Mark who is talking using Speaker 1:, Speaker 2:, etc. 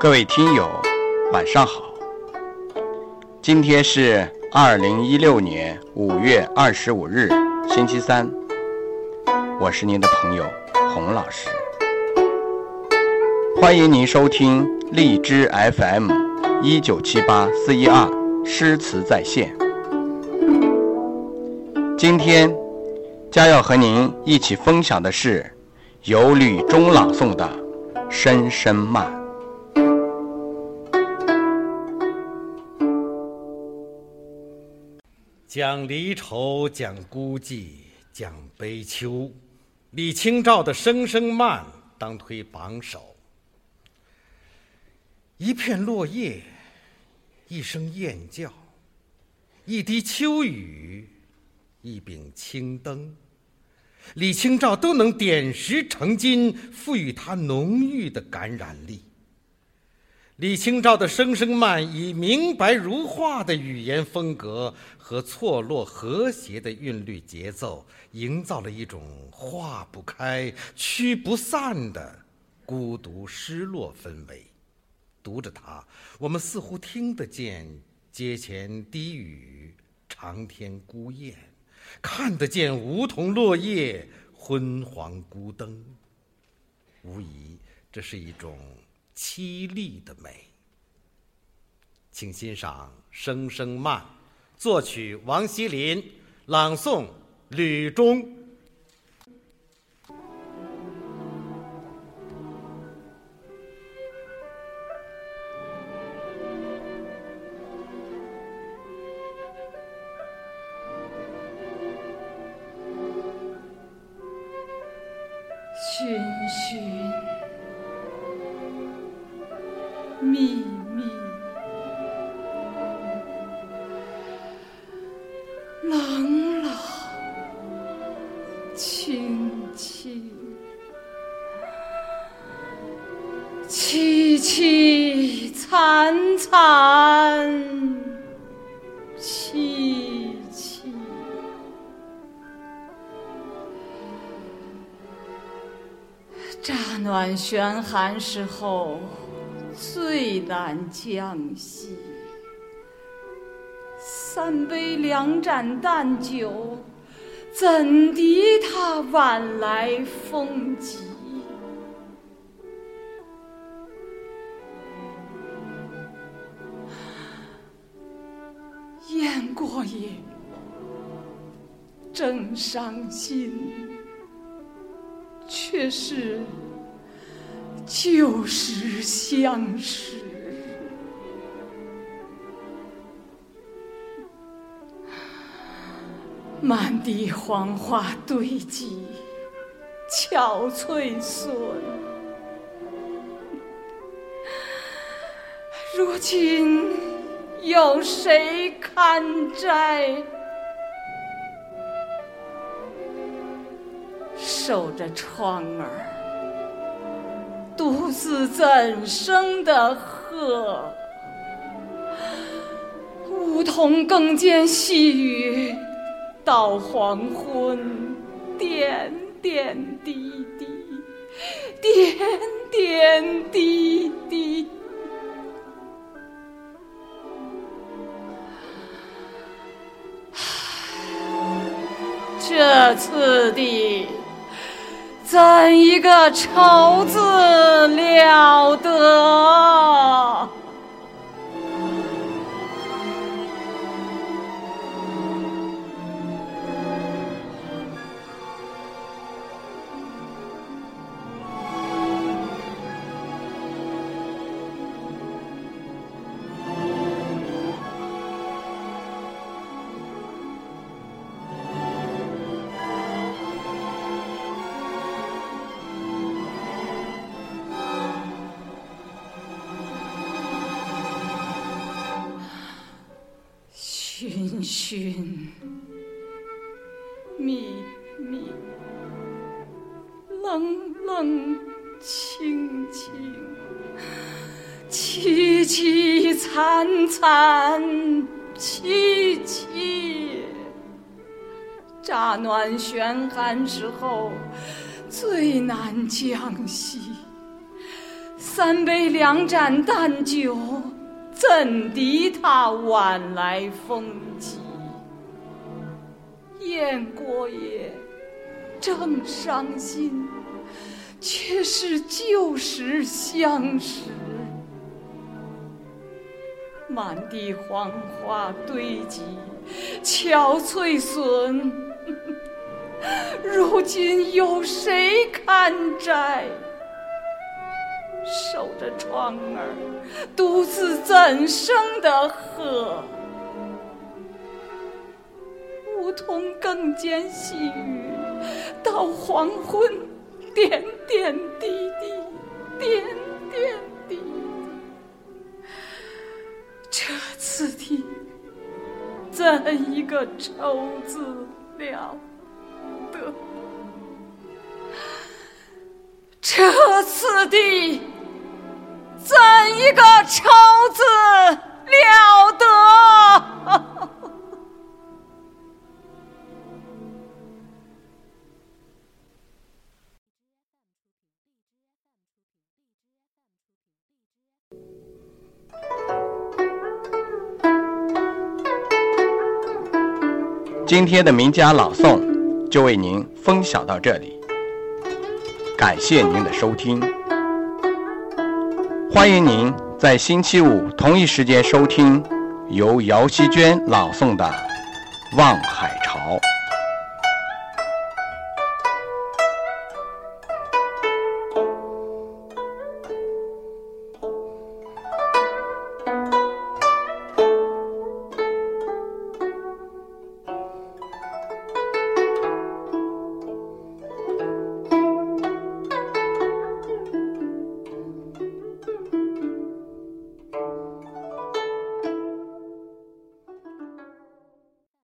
Speaker 1: 各位听友，晚上好。今天是二零一六年五月二十五日，星期三。我是您的朋友洪老师，欢迎您收听荔枝 FM 一九七八四一二诗词在线。今天将要和您一起分享的是由吕中朗诵的《声声慢》。
Speaker 2: 讲离愁，讲孤寂，讲悲秋。李清照的《声声慢》当推榜首。一片落叶，一声雁叫，一滴秋雨，一柄青灯，李清照都能点石成金，赋予它浓郁的感染力。李清照的《声声慢》以明白如画的语言风格和错落和谐的韵律节奏，营造了一种化不开、驱不散的孤独失落氛围。读着它，我们似乎听得见阶前低语、长天孤雁，看得见梧桐落叶、昏黄孤灯。无疑，这是一种。凄厉的美，请欣赏《声声慢》，作曲王希林，朗诵吕中。
Speaker 3: 寻寻。密密，冷冷，清清，凄凄惨惨，戚戚。乍暖悬寒时候。最难将息，三杯两盏淡酒，怎敌他晚来风急？雁过也，正伤心，却是。旧时相识，满地黄花堆积，憔悴损。如今有谁堪摘？守着窗儿。独自怎生的鹤？梧桐更兼细雨，到黄昏，点点滴滴，点点滴滴。这次的。怎一个愁字了得！寻寻觅觅，冷冷清清，凄凄惨惨戚戚。乍暖悬寒时候最难将息，三杯两盏淡酒，怎敌他晚来风急？燕国也正伤心，却是旧时相识。满地黄花堆积，憔悴损。如今有谁堪摘？守着窗儿，独自怎生得喝？梧桐更兼细雨，到黄昏，点点滴滴，点点滴滴。这次的怎一个愁字了得？这次的
Speaker 1: 今天的名家朗诵就为您分享到这里，感谢您的收听，欢迎您在星期五同一时间收听由姚希娟朗诵的《望海潮》。